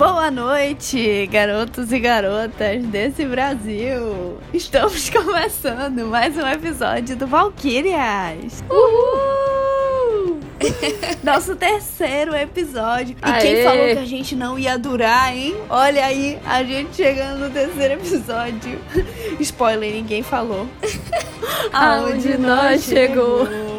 Boa noite, garotos e garotas desse Brasil. Estamos começando mais um episódio do Valkyrias. Uhul! Nosso terceiro episódio. E Aê. quem falou que a gente não ia durar, hein? Olha aí, a gente chegando no terceiro episódio. Spoiler, ninguém falou. Aonde nós chegou.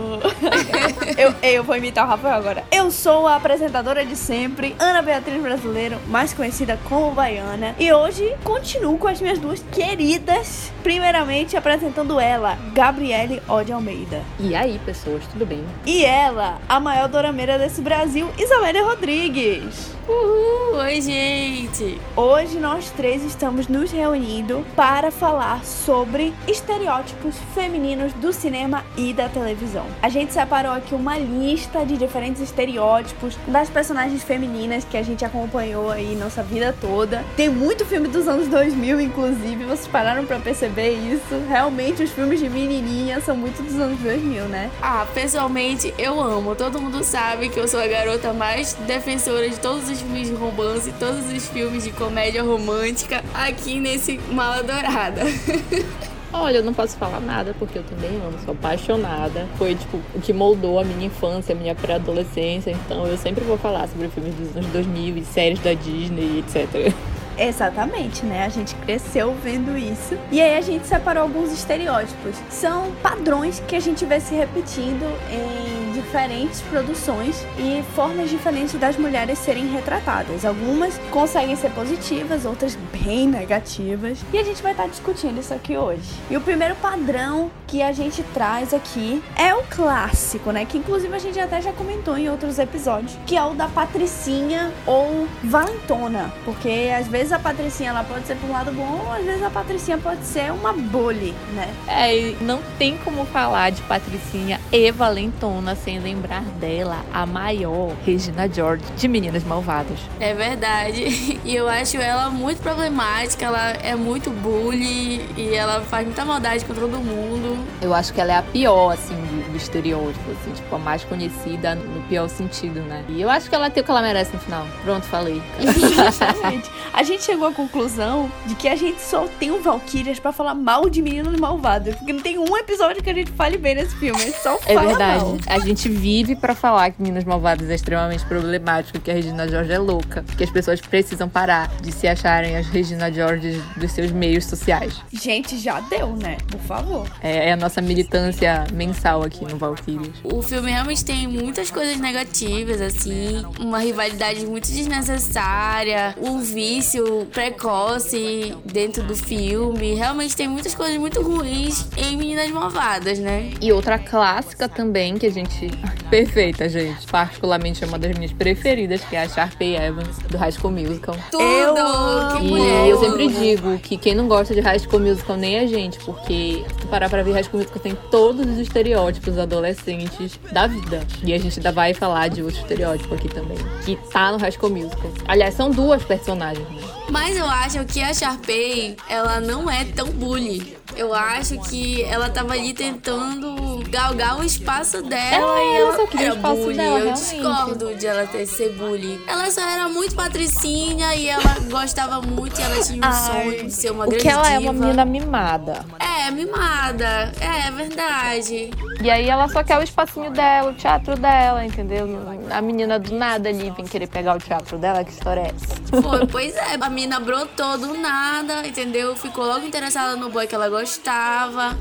Eu, eu vou imitar o Rafael agora. Eu sou a apresentadora de sempre, Ana Beatriz Brasileiro, mais conhecida como Baiana. E hoje continuo com as minhas duas queridas. Primeiramente apresentando ela, Gabriele Ode Almeida. E aí, pessoas, tudo bem? E ela, a maior dorameira desse Brasil, Isamélia Rodrigues. Uhul! Oi, gente! Hoje nós três estamos nos reunindo para falar sobre estereótipos femininos do cinema e da televisão. A gente separou aqui uma lista de diferentes estereótipos das personagens femininas que a gente acompanhou aí nossa vida toda. Tem muito filme dos anos 2000, inclusive, vocês pararam para perceber isso. Realmente os filmes de menininha são muito dos anos 2000, né? Ah, pessoalmente eu amo. Todo mundo sabe que eu sou a garota mais defensora de todos os filmes de romance, todos os filmes de comédia romântica aqui nesse Mala Dourada. Olha, eu não posso falar nada porque eu também amo, sou apaixonada. Foi, tipo, o que moldou a minha infância, a minha pré-adolescência. Então eu sempre vou falar sobre filmes dos anos 2000 e séries da Disney, etc. Exatamente, né? A gente cresceu vendo isso. E aí a gente separou alguns estereótipos. São padrões que a gente vê se repetindo em diferentes produções e formas diferentes das mulheres serem retratadas. Algumas conseguem ser positivas, outras bem negativas. E a gente vai estar discutindo isso aqui hoje. E o primeiro padrão que a gente traz aqui é o clássico, né? Que inclusive a gente até já comentou em outros episódios, que é o da patricinha ou valentona, porque às vezes a patricinha ela pode ser por um lado bom, ou às vezes a patricinha pode ser uma bully, né? É, não tem como falar de Patricinha e Valentona sem lembrar dela, a maior Regina George de Meninas Malvadas. É verdade. E eu acho ela muito problemática, ela é muito bully e ela faz muita maldade com todo mundo. Eu acho que ela é a pior, assim, do, do estereótipo, assim, tipo, a mais conhecida no pior sentido, né? E eu acho que ela tem o que ela merece no final. Pronto, falei. Exatamente. A gente chegou à conclusão de que a gente só tem o Valkyrias pra falar mal de meninas malvadas. Porque não tem um episódio que a gente fale bem nesse filme. É só É verdade. mal. A gente vive pra falar que Meninas Malvadas é extremamente problemático, que a Regina George é louca, que as pessoas precisam parar de se acharem as Regina George dos seus meios sociais. Gente, já deu, né? Por favor. É, é a nossa militância mensal aqui no Valkyries. O filme realmente tem muitas coisas negativas, assim, uma rivalidade muito desnecessária, um vício precoce dentro do filme. Realmente tem muitas coisas muito ruins em Meninas Malvadas, né? E outra clássica também que a gente. Perfeita, gente. Particularmente é uma das minhas preferidas, que é a Sharpay Evans, do High School Musical. Tudo! Eu que E eu sempre digo que quem não gosta de High School Musical nem a gente, porque parar pra ver High School Musical tem todos os estereótipos adolescentes da vida. E a gente ainda vai falar de outro estereótipo aqui também, que tá no High School Musical. Aliás, são duas personagens, né? Mas eu acho que a Sharpay, ela não é tão bully. Eu acho que ela tava ali tentando galgar o espaço dela Ela- e ela ela só queria o era espaço bully. dela, eu realmente. discordo de ela ter ser bully. Ela só era muito patricinha e ela gostava muito e ela tinha um Ai, sonho de ser uma O grande que ela é uma diva. menina mimada. É, mimada. É, é verdade. E aí ela só quer o espacinho dela, o teatro dela, entendeu? A menina do nada ali vem querer pegar o teatro dela, que história é essa? Foi, pois é. A menina brotou do nada, entendeu? Ficou logo interessada no boy que ela gostava.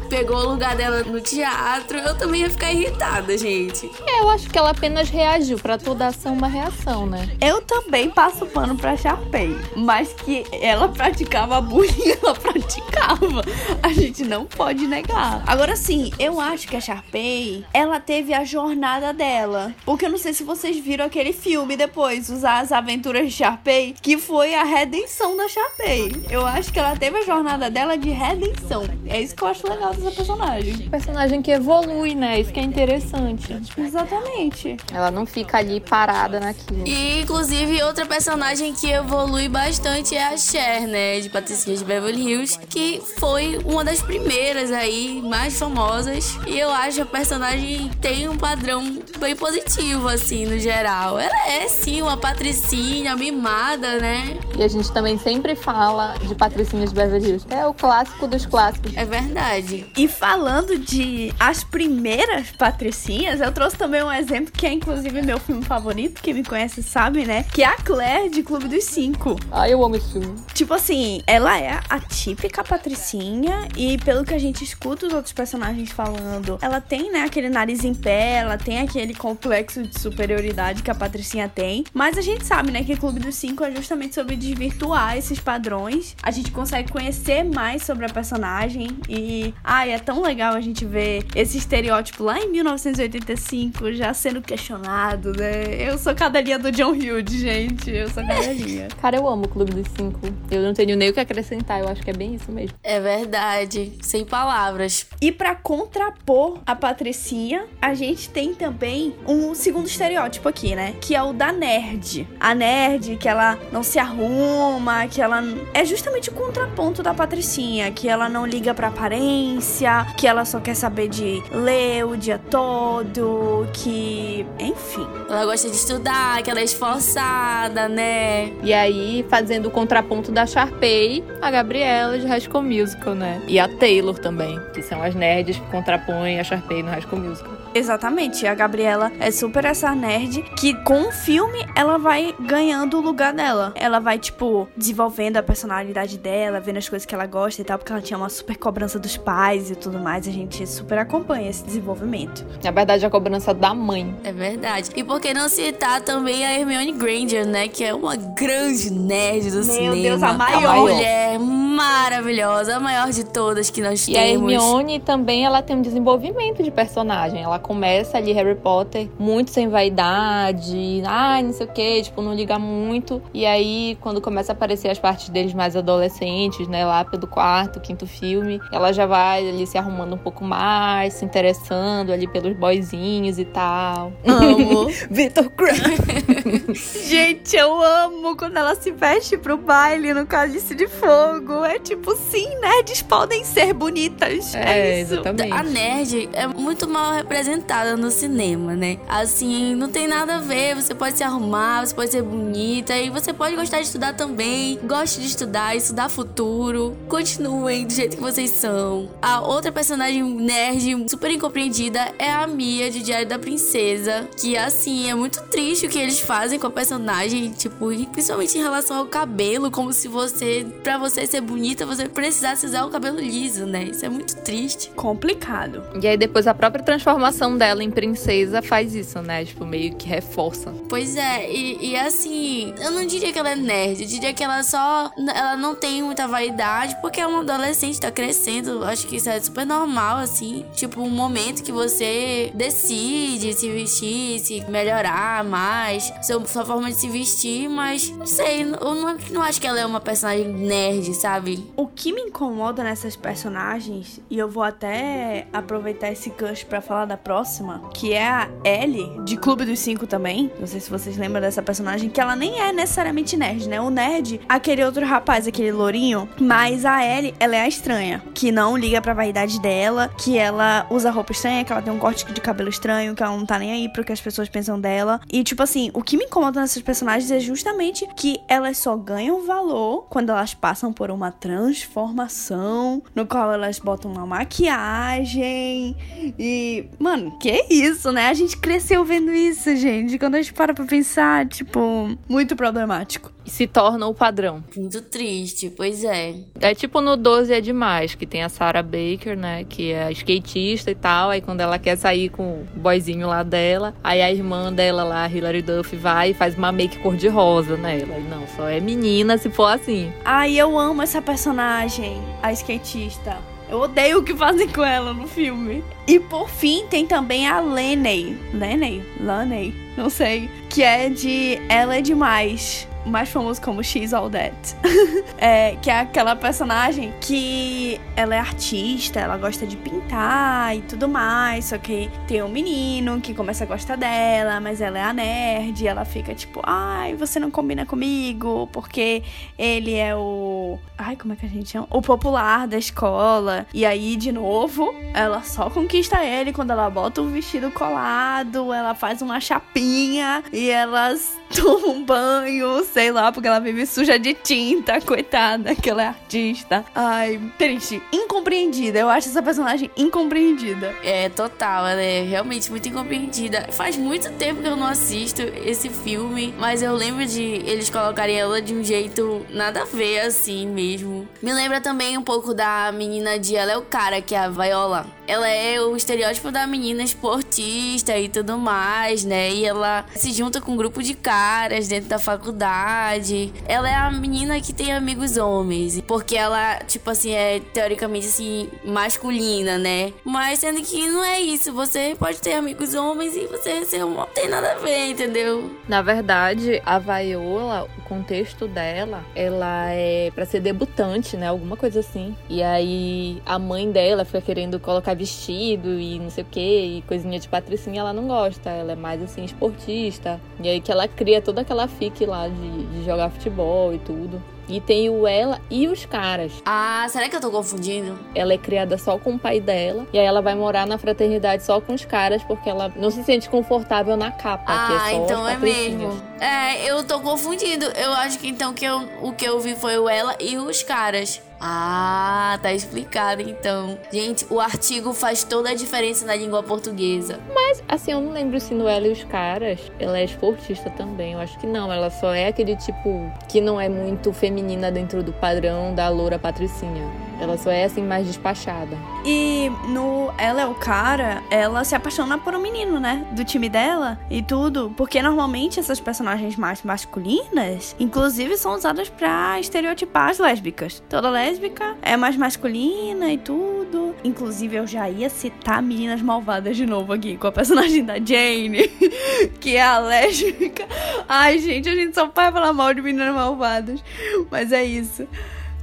Pegou o lugar dela no teatro. Eu também ia ficar irritada, gente. É, eu acho que ela apenas reagiu. Pra toda ação, uma reação, né? Eu também passo pano pra Sharpay, mas que ela praticava bullying, ela praticava. A gente não pode negar. Agora sim, eu acho que a Sharpay, ela teve a jornada dela. Porque eu não sei se vocês viram aquele filme depois, os As Aventuras de Sharpay, que foi a redenção da Sharpay. Eu acho que ela teve a jornada dela de redenção. É isso que eu acho legal dessa personagem. Personagem que evolui, né? Isso que é interessante. Exatamente. Ela não fica ali parada naquilo. E, inclusive, outra personagem que evolui bastante é a Cher, né? De Patricinha de Beverly Hills, que foi uma das primeiras aí, mais famosas. E eu acho que a personagem tem um padrão bem positivo, assim, no geral. Ela é sim uma patricinha mimada, né? E a gente também sempre fala de patricinhas de Beverly Hills. É o clássico dos clássicos. É verdade. E falando de as primeiras patricinhas, eu trouxe também um exemplo que é inclusive meu filme favorito, quem me conhece sabe, né? Que é a Claire de Clube dos Cinco. Ai, eu amo esse filme. Tipo assim, ela é a típica patricinha e pelo que a gente escuta os outros personagens falando, ela tem, né, aquele nariz em pé, ela tem aquele complexo de superioridade que a patricinha tem, mas a gente sabe, né, que Clube dos Cinco é justamente sobre desvirtuar esses padrões. A gente consegue conhecer mais sobre a personagem e, ai, é tão legal a gente ver esse estereótipo lá em 1985 já sendo questionado, né? Eu sou cadelinha do John Hughes, gente, eu sou cadelinha. Cara, eu amo o Clube dos Cinco. Eu não tenho nem o que acrescentar, eu acho que é bem isso mesmo. É verdade, sem palavras. E para contrapor a Patricinha, a gente tem também um segundo estereótipo aqui, né? Que é o da nerd. A nerd que ela não se arruma, que ela é justamente o contraponto da Patricinha, que ela não liga pra aparência, que ela só quer saber de ler o dia todo, que, enfim. Ela gosta de estudar, que ela é esforçada, né? E aí, fazendo o contraponto da Sharpay, a Gabriela de High School Musical, né? E a Taylor também, que são as nerds que contrapõem a Sharpay no High School Musical. Exatamente, a Gabriela é super essa nerd que com o filme ela vai ganhando o lugar dela. Ela vai, tipo, desenvolvendo a personalidade dela, vendo as coisas que ela gosta e tal, porque ela tinha uma super cobrança dos pais e tudo mais. A gente super acompanha esse desenvolvimento. Na verdade, a cobrança da mãe. É verdade. E por que não citar também a Hermione Granger, né? Que é uma grande nerd do Meu cinema. Deus, a maior. Uma mulher maravilhosa, a maior de todas que nós E a temos. Hermione também, ela tem um desenvolvimento de personagem. Ela começa ali Harry Potter muito sem vaidade, ai, não sei o que, tipo, não liga muito. E aí, quando começa a aparecer as partes deles mais adolescentes, né, lá pelo quarto, quinto filme, ela já vai ali se arrumando um pouco mais, se interessando ali pelos boyzinhos e tal. Amo. Victor Crumb. Gente, eu amo quando ela se veste pro baile no Cálice de Fogo. É tipo, sim, nerds podem ser bonitas. É, É, isso. exatamente. A nerd é muito mal representada no cinema, né? Assim, não tem nada a ver. Você pode se arrumar, você pode ser bonita e você pode gostar de estudar também. Goste de estudar, estudar futuro. Continuem do jeito que vocês são. A outra personagem nerd super incompreendida é a Mia de Diário da Princesa. Que, assim, é muito triste o que eles fazem com a personagem. Tipo, principalmente em relação ao cabelo. Como se você, pra você ser bonita, você precisasse usar o cabelo liso, né? Isso é muito triste. Complicado. E aí depois a própria transformação dela em princesa faz isso, né? Tipo, meio que reforça. Pois é, e, e assim, eu não diria que ela é nerd, eu diria que ela só. Ela não tem muita vaidade, porque é uma adolescente, tá crescendo. Acho que isso é super normal, assim. Tipo, um momento que você decide se vestir, se melhorar mais, seu, sua forma de se vestir, mas não sei, eu não, não acho que ela é uma personagem nerd, sabe? O que me incomoda nessas personagens, e eu vou até aproveitar esse gancho pra falar da próxima, que é a Ellie, de Clube dos Cinco também. Não sei se vocês lembram dessa personagem, que ela nem é necessariamente nerd, né? O nerd, aquele outro rapaz, aquele lourinho, mas a Ellie, ela é a estranha, que não liga pra vaidade dela, que ela usa roupa estranha, que ela tem um corte de cabelo estranho, que ela não tá nem aí pro que as pessoas pensam dela. E, tipo assim, o que me incomoda nessas personagens é justamente que elas só ganham valor quando elas passam por uma transformação, no qual elas botam uma maquiagem. E, mano, que isso, né? A gente cresceu vendo isso, gente. Quando a gente para pra pensar, tipo, muito problemático. E se torna o padrão. Muito triste, pois é. É tipo no 12 é demais, que tem a Sarah Baker, né? Que é skatista e tal. Aí quando ela quer sair com o boyzinho lá dela, aí a irmã dela lá, a Hilary Duff, vai e faz uma make cor-de-rosa nela. E não, só é menina se for assim. Ai, eu amo essa personagem, a skatista. Eu odeio o que fazem com ela no filme. E por fim, tem também a Lenny. Lenny? Laney? Não sei. Que é de Ela é Demais. Mais famoso como She's All That. é, que é aquela personagem que ela é artista, ela gosta de pintar e tudo mais, só que tem um menino que começa a gostar dela, mas ela é a nerd, ela fica tipo, ai, você não combina comigo, porque ele é o. Ai, como é que a gente chama? O popular da escola. E aí, de novo, ela só conquista ele quando ela bota o vestido colado, ela faz uma chapinha e elas tomam um banho, sei lá, porque ela vive suja de tinta, coitada, que ela é artista. Ai, triste. Incompreendida. Eu acho essa personagem incompreendida. É, total. Ela é realmente muito incompreendida. Faz muito tempo que eu não assisto esse filme, mas eu lembro de eles colocarem ela de um jeito nada a ver, assim mesmo. Me lembra também um pouco da menina de Ela é o Cara, que é a Viola. Ela é o estereótipo da menina esportista e tudo mais, né? E ela se junta com um grupo de caras dentro da faculdade. Ela é a menina que tem amigos homens, porque ela, tipo assim, é teoricamente assim, masculina, né? Mas sendo que não é isso. Você pode ter amigos homens e você ser não tem nada a ver, entendeu? Na verdade, a Viola, o contexto dela, ela é para ser debutante, né? Alguma coisa assim. E aí a mãe dela fica querendo colocar vestido e não sei o que, e coisinha de patricinha ela não gosta, ela é mais assim, esportista. E aí que ela cria toda aquela fique lá de, de jogar futebol e tudo. E tem o ela e os caras. Ah, será que eu tô confundindo? Ela é criada só com o pai dela. E aí ela vai morar na fraternidade só com os caras, porque ela não se sente confortável na capa. Ah, que é então é mesmo. É, eu tô confundindo. Eu acho que então que eu, o que eu vi foi o ela e os caras. Ah, tá explicado então. Gente, o artigo faz toda a diferença na língua portuguesa. Mas, assim, eu não lembro se no ela e os caras, ela é esportista também. Eu acho que não. Ela só é aquele tipo que não é muito feminina dentro do padrão da loura patricinha. Ela só é assim mais despachada. E no Ela é o cara, ela se apaixona por um menino, né? Do time dela e tudo. Porque normalmente essas personagens mais masculinas, inclusive, são usadas pra estereotipar as lésbicas. Toda lésbica é mais masculina e tudo. Inclusive, eu já ia citar Meninas Malvadas de novo aqui, com a personagem da Jane, que é a lésbica. Ai, gente, a gente só vai falar mal de Meninas Malvadas. Mas é isso.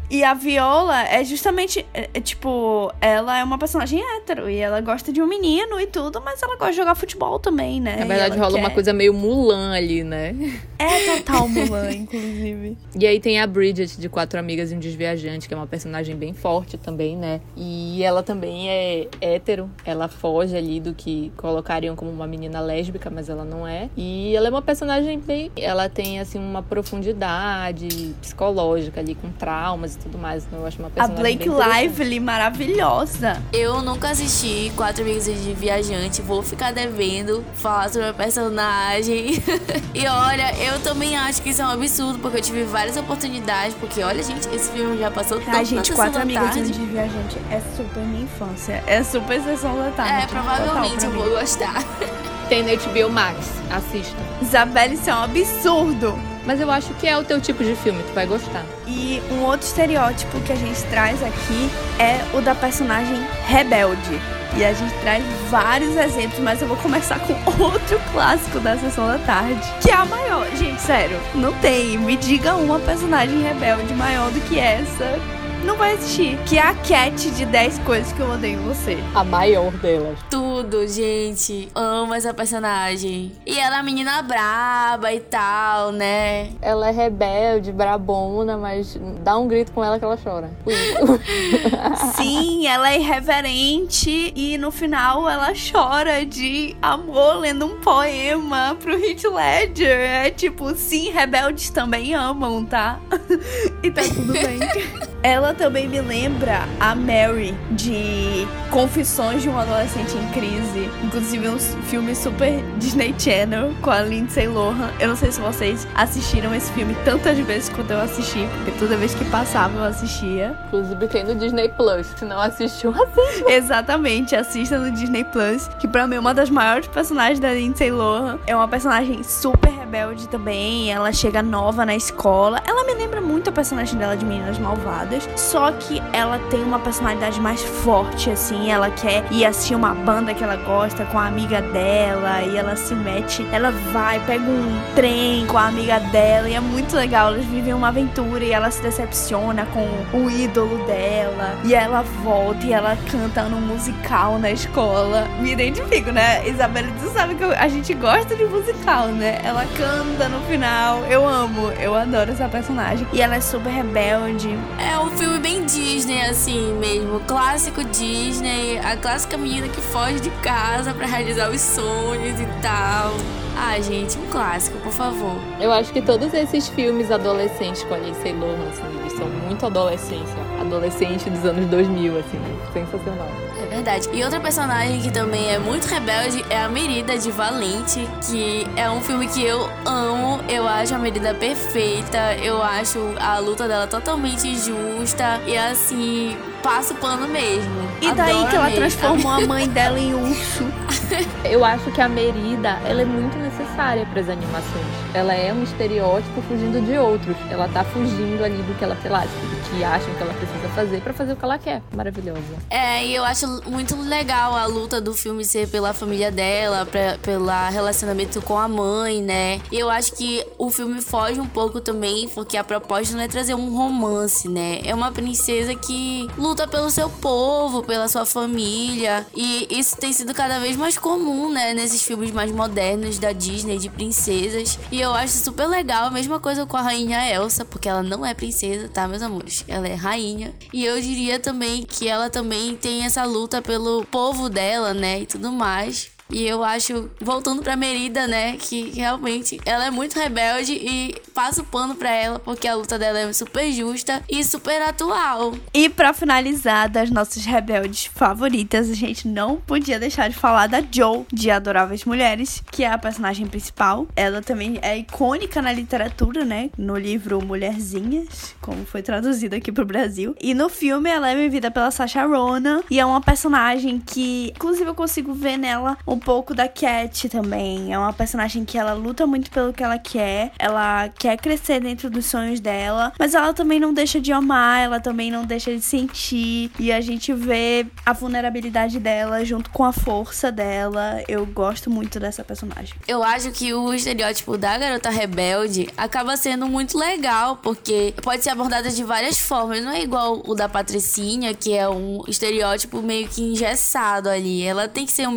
E a Viola é justamente, é, é, tipo, ela é uma personagem hétero e ela gosta de um menino e tudo, mas ela gosta de jogar futebol também, né? Na verdade, rola quer... uma coisa meio Mulan ali, né? É total Mulan, inclusive. E aí tem a Bridget, de Quatro Amigas e um Desviajante, que é uma personagem bem forte também, né? E ela também é hétero, ela foge ali do que colocariam como uma menina lésbica, mas ela não é. E ela é uma personagem bem. Ela tem, assim, uma profundidade psicológica ali, com traumas tudo mais. Então eu acho uma A Blake Lively, maravilhosa. Eu nunca assisti Quatro Amigos de Viajante. Vou ficar devendo falar sobre a personagem. e olha, eu também acho que isso é um absurdo, porque eu tive várias oportunidades. Porque olha, gente, esse filme já passou tanto A gente, Quatro Amigos de Viajante é super minha infância. É super sessão da tarde. É, provavelmente eu vou gostar. Tem no HBO Max. Assista. Isabelle, isso é um absurdo. Mas eu acho que é o teu tipo de filme, tu vai gostar. E um outro estereótipo que a gente traz aqui é o da personagem rebelde. E a gente traz vários exemplos, mas eu vou começar com outro clássico da sessão da tarde, que é a maior. Gente, sério, não tem. Me diga uma personagem rebelde maior do que essa não vai existir. Que é a Cat de 10 coisas que eu odeio em você. A maior delas. Tudo, gente. Amo essa personagem. E ela é a menina braba e tal, né? Ela é rebelde, brabona, mas dá um grito com ela que ela chora. Sim, ela é irreverente e no final ela chora de amor lendo um poema pro Heath Ledger. É tipo, sim, rebeldes também amam, tá? e tá tudo bem. ela também me lembra a Mary de Confissões de um Adolescente em Crise. Inclusive um filme super Disney Channel com a Lindsay Lohan. Eu não sei se vocês assistiram esse filme tantas vezes quanto eu assisti, porque toda vez que passava eu assistia. Inclusive tem no Disney Plus. Se não assistiu, assista. Exatamente, assista no Disney Plus, que pra mim é uma das maiores personagens da Lindsay Lohan. É uma personagem super rebelde também. Ela chega nova na escola. Ela me lembra muito a personagem dela de Meninas Malvadas só que ela tem uma personalidade mais forte, assim. Ela quer ir assistir uma banda que ela gosta com a amiga dela e ela se mete, ela vai, pega um trem com a amiga dela e é muito legal. Elas vivem uma aventura e ela se decepciona com o ídolo dela e ela volta e ela canta no musical na escola. Me identifico, né? Isabela, tu sabe que a gente gosta de musical, né? Ela canta no final. Eu amo, eu adoro essa personagem. E ela é super rebelde. É um filme bem Disney, assim mesmo. Clássico Disney. A clássica menina que foge de casa para realizar os sonhos e tal. Ah, gente, um clássico, por favor. Eu acho que todos esses filmes adolescentes com a Lindsay Lohan, assim, eles são muito adolescência. Adolescente dos anos 2000, assim, sensacional. É verdade. E outra personagem que também é muito rebelde é a Merida de Valente, que é um filme que eu amo. Eu acho a Merida perfeita. Eu acho a luta dela totalmente justa. E assim, passa o pano mesmo. E daí Adoro que ela mesmo. transformou a mãe dela em urso. Eu acho que a Merida, ela é muito necessária para as animações. Ela é um estereótipo fugindo de outros. Ela tá fugindo ali do que ela, sei lá, do que acham que ela precisa fazer para fazer o que ela quer. Maravilhosa. É, e eu acho muito legal a luta do filme ser pela família dela, pra, pela relacionamento com a mãe, né? E eu acho que o filme foge um pouco também, porque a proposta não é trazer um romance, né? É uma princesa que luta pelo seu povo, pela sua família. E isso tem sido cada vez mais comum, né? Nesses filmes mais modernos da Disney, de princesas. E eu acho super legal. A mesma coisa com a rainha Elsa, porque ela não é princesa, tá, meus amores? Ela é rainha. E eu diria também que ela também tem essa luta pelo povo dela, né? E tudo mais. E eu acho, voltando pra Merida, né, que realmente ela é muito rebelde e passa o pano pra ela porque a luta dela é super justa e super atual. E pra finalizar das nossas rebeldes favoritas, a gente não podia deixar de falar da Joe, de Adoráveis Mulheres, que é a personagem principal. Ela também é icônica na literatura, né? No livro Mulherzinhas, como foi traduzido aqui pro Brasil. E no filme ela é vivida pela Sacha Ronan e é uma personagem que, inclusive, eu consigo ver nela um pouco da Cat também. É uma personagem que ela luta muito pelo que ela quer, ela quer crescer dentro dos sonhos dela, mas ela também não deixa de amar, ela também não deixa de sentir. E a gente vê a vulnerabilidade dela junto com a força dela. Eu gosto muito dessa personagem. Eu acho que o estereótipo da garota rebelde acaba sendo muito legal, porque pode ser abordado de várias formas. Não é igual o da Patricinha, que é um estereótipo meio que engessado ali. Ela tem que ser um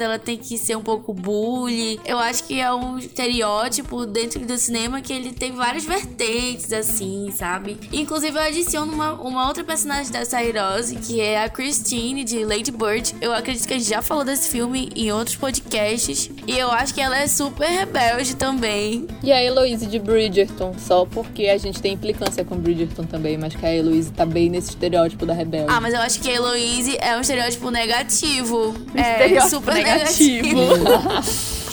mimada, ela tem que ser um pouco bully. Eu acho que é um estereótipo dentro do cinema que ele tem várias vertentes, assim, sabe? Inclusive, eu adiciono uma, uma outra personagem da Sairose, que é a Christine, de Lady Bird. Eu acredito que a gente já falou desse filme em outros podcasts. E eu acho que ela é super rebelde também. E a Heloise de Bridgerton, só porque a gente tem implicância com Bridgerton também, mas que a Heloise tá bem nesse estereótipo da rebelde. Ah, mas eu acho que a Heloise é um estereótipo negativo. é, Estereótipo super negativo. Negativo.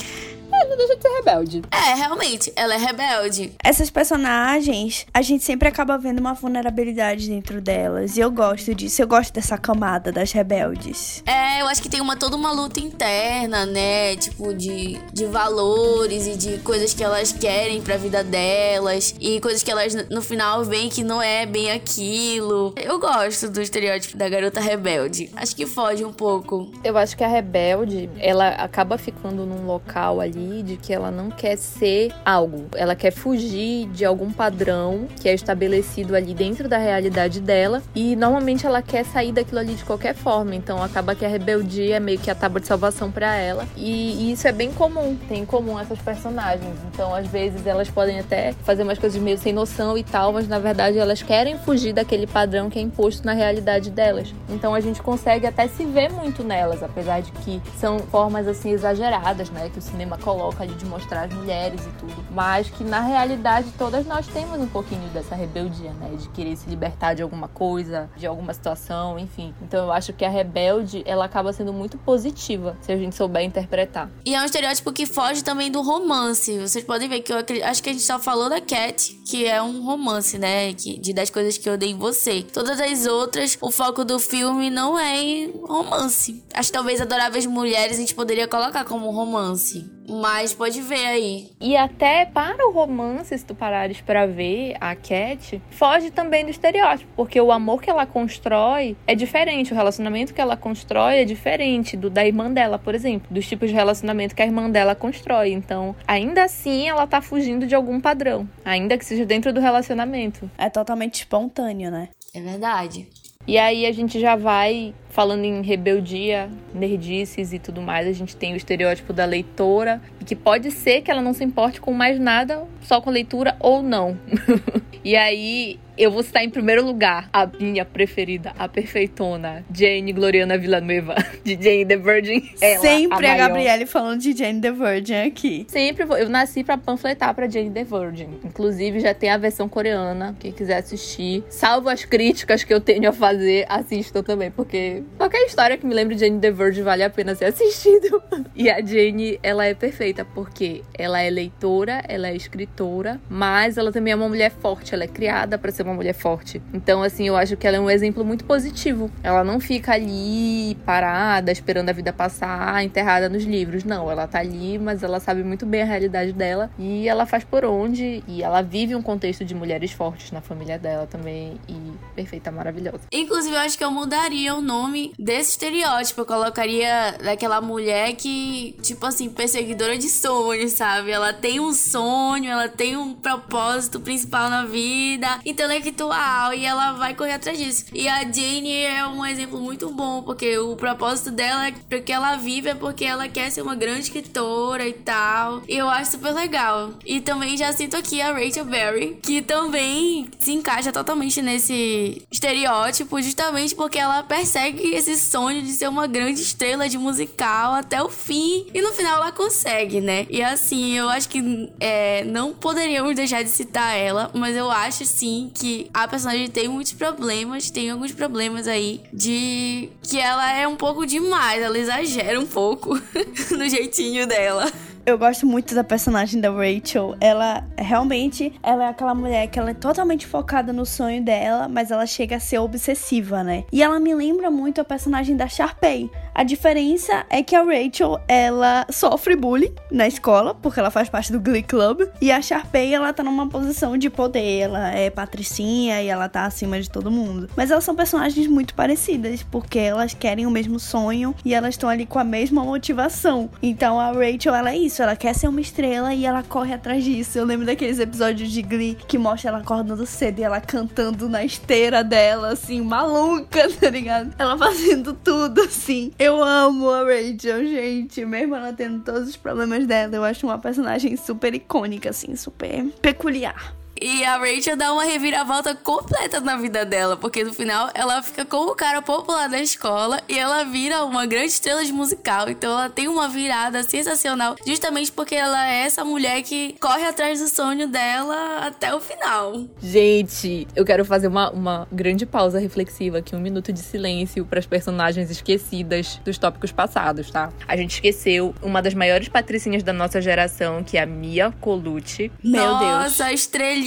Ela não deixa de ser rebelde. é, realmente, ela é rebelde. Essas personagens, a gente sempre acaba vendo uma vulnerabilidade dentro delas. E eu gosto disso. Eu gosto dessa camada das rebeldes. É, eu acho que tem uma toda uma luta interna, né? Tipo, de, de valores e de coisas que elas querem pra vida delas. E coisas que elas no final veem que não é bem aquilo. Eu gosto do estereótipo da garota rebelde. Acho que foge um pouco. Eu acho que a rebelde, ela acaba ficando num local ali de que ela não quer ser algo. Ela quer fugir de algum padrão que é estabelecido ali dentro da realidade dela. E normalmente ela quer sair daquilo ali de qualquer forma. Então acaba que a rebeldia é meio que a tábua de salvação para ela. E, e isso é bem comum. Tem em comum essas personagens. Então às vezes elas podem até fazer umas coisas meio sem noção e tal, mas na verdade elas querem fugir daquele padrão que é imposto na realidade delas. Então a gente consegue até se ver muito nelas, apesar de que são formas assim exageradas, né, que o cinema coloca de mostrar as mulheres e tudo, mas que na realidade todas nós temos um pouquinho dessa rebeldia, né, de querer se libertar de alguma coisa, de alguma situação, enfim. Então eu acho que a rebelde, ela acaba sendo muito positiva se a gente souber interpretar. E é um estereótipo que foge também do romance. Vocês podem ver que eu acho que a gente só falou da Cat, que é um romance, né? Que, de 10 coisas que eu odeio em você. Todas as outras, o foco do filme não é em romance. Acho que talvez Adoráveis Mulheres a gente poderia colocar como romance. Mas pode ver aí. E até para o romance, se tu parares para ver a Cat, foge também do estereótipo, porque o amor que ela constrói é diferente, o relacionamento que ela constrói é diferente do da irmã dela, por exemplo, dos tipos de relacionamento que a irmã dela constrói. Então, ainda assim, ela tá fugindo de algum padrão, ainda que seja dentro do relacionamento. É totalmente espontâneo, né? É verdade. E aí a gente já vai falando em rebeldia, nerdices e tudo mais, a gente tem o estereótipo da leitora, que pode ser que ela não se importe com mais nada, só com leitura ou não. e aí eu vou citar em primeiro lugar a minha preferida, a perfeitona, Jane Gloriana Villanueva, de Jane the Virgin. Ela, Sempre a, a. Gabriele falando de Jane the Virgin aqui. Sempre vou. Eu nasci pra panfletar pra Jane the Virgin. Inclusive, já tem a versão coreana. Quem quiser assistir, salvo as críticas que eu tenho a fazer, assistam também. Porque qualquer história que me lembre de Jane the Virgin vale a pena ser assistido. E a Jane, ela é perfeita porque ela é leitora, ela é escritora, mas ela também é uma mulher forte. Ela é criada para ser uma mulher forte. Então, assim, eu acho que ela é um exemplo muito positivo. Ela não fica ali parada, esperando a vida passar, enterrada nos livros. Não, ela tá ali, mas ela sabe muito bem a realidade dela e ela faz por onde. E ela vive um contexto de mulheres fortes na família dela também. E perfeita, maravilhosa. Inclusive, eu acho que eu mudaria o nome desse estereótipo. Eu colocaria daquela mulher que, tipo assim, perseguidora de sonhos, sabe? Ela tem um sonho, ela tem um propósito principal na vida, intelectual, e ela vai correr atrás disso. E a Jane é um exemplo muito bom, porque o propósito dela, é porque ela vive, é porque ela quer ser uma grande escritora e tal. E eu acho super legal. E também já sinto aqui a Rachel Berry, que também se encaixa totalmente nesse estereótipo, justamente porque ela persegue esse sonho de ser uma grande estrela de musical até o fim. E no final ela consegue, né? E assim, eu acho que é, não poderíamos deixar de citar ela, mas eu acho sim que a personagem tem muitos problemas, tem alguns problemas aí de que ela é um pouco demais, ela exagera um pouco no jeitinho dela. Eu gosto muito da personagem da Rachel. Ela realmente, ela é aquela mulher que ela é totalmente focada no sonho dela, mas ela chega a ser obsessiva, né? E ela me lembra muito a personagem da Sharpay. A diferença é que a Rachel, ela sofre bullying na escola, porque ela faz parte do Glee Club, e a Sharpay, ela tá numa posição de poder, ela é patricinha e ela tá acima de todo mundo. Mas elas são personagens muito parecidas, porque elas querem o mesmo sonho e elas estão ali com a mesma motivação. Então a Rachel, ela é isso, ela quer ser uma estrela e ela corre atrás disso. Eu lembro daqueles episódios de Glee que mostra ela acordando cedo e ela cantando na esteira dela, assim, maluca, tá ligado? Ela fazendo tudo, assim. Eu amo a Rachel, gente. Mesmo ela tendo todos os problemas dela, eu acho uma personagem super icônica, assim, super peculiar. E a Rachel dá uma reviravolta completa na vida dela, porque no final ela fica como o cara popular da escola e ela vira uma grande estrela de musical. Então ela tem uma virada sensacional, justamente porque ela é essa mulher que corre atrás do sonho dela até o final. Gente, eu quero fazer uma, uma grande pausa reflexiva aqui, um minuto de silêncio para as personagens esquecidas dos tópicos passados, tá? A gente esqueceu uma das maiores patricinhas da nossa geração, que é a Mia Colucci. Meu Deus. Nossa,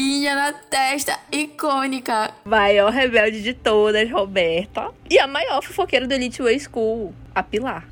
na testa, icônica. Maior rebelde de todas, Roberta. E a maior fofoqueira do Elite Way School, a Pilar.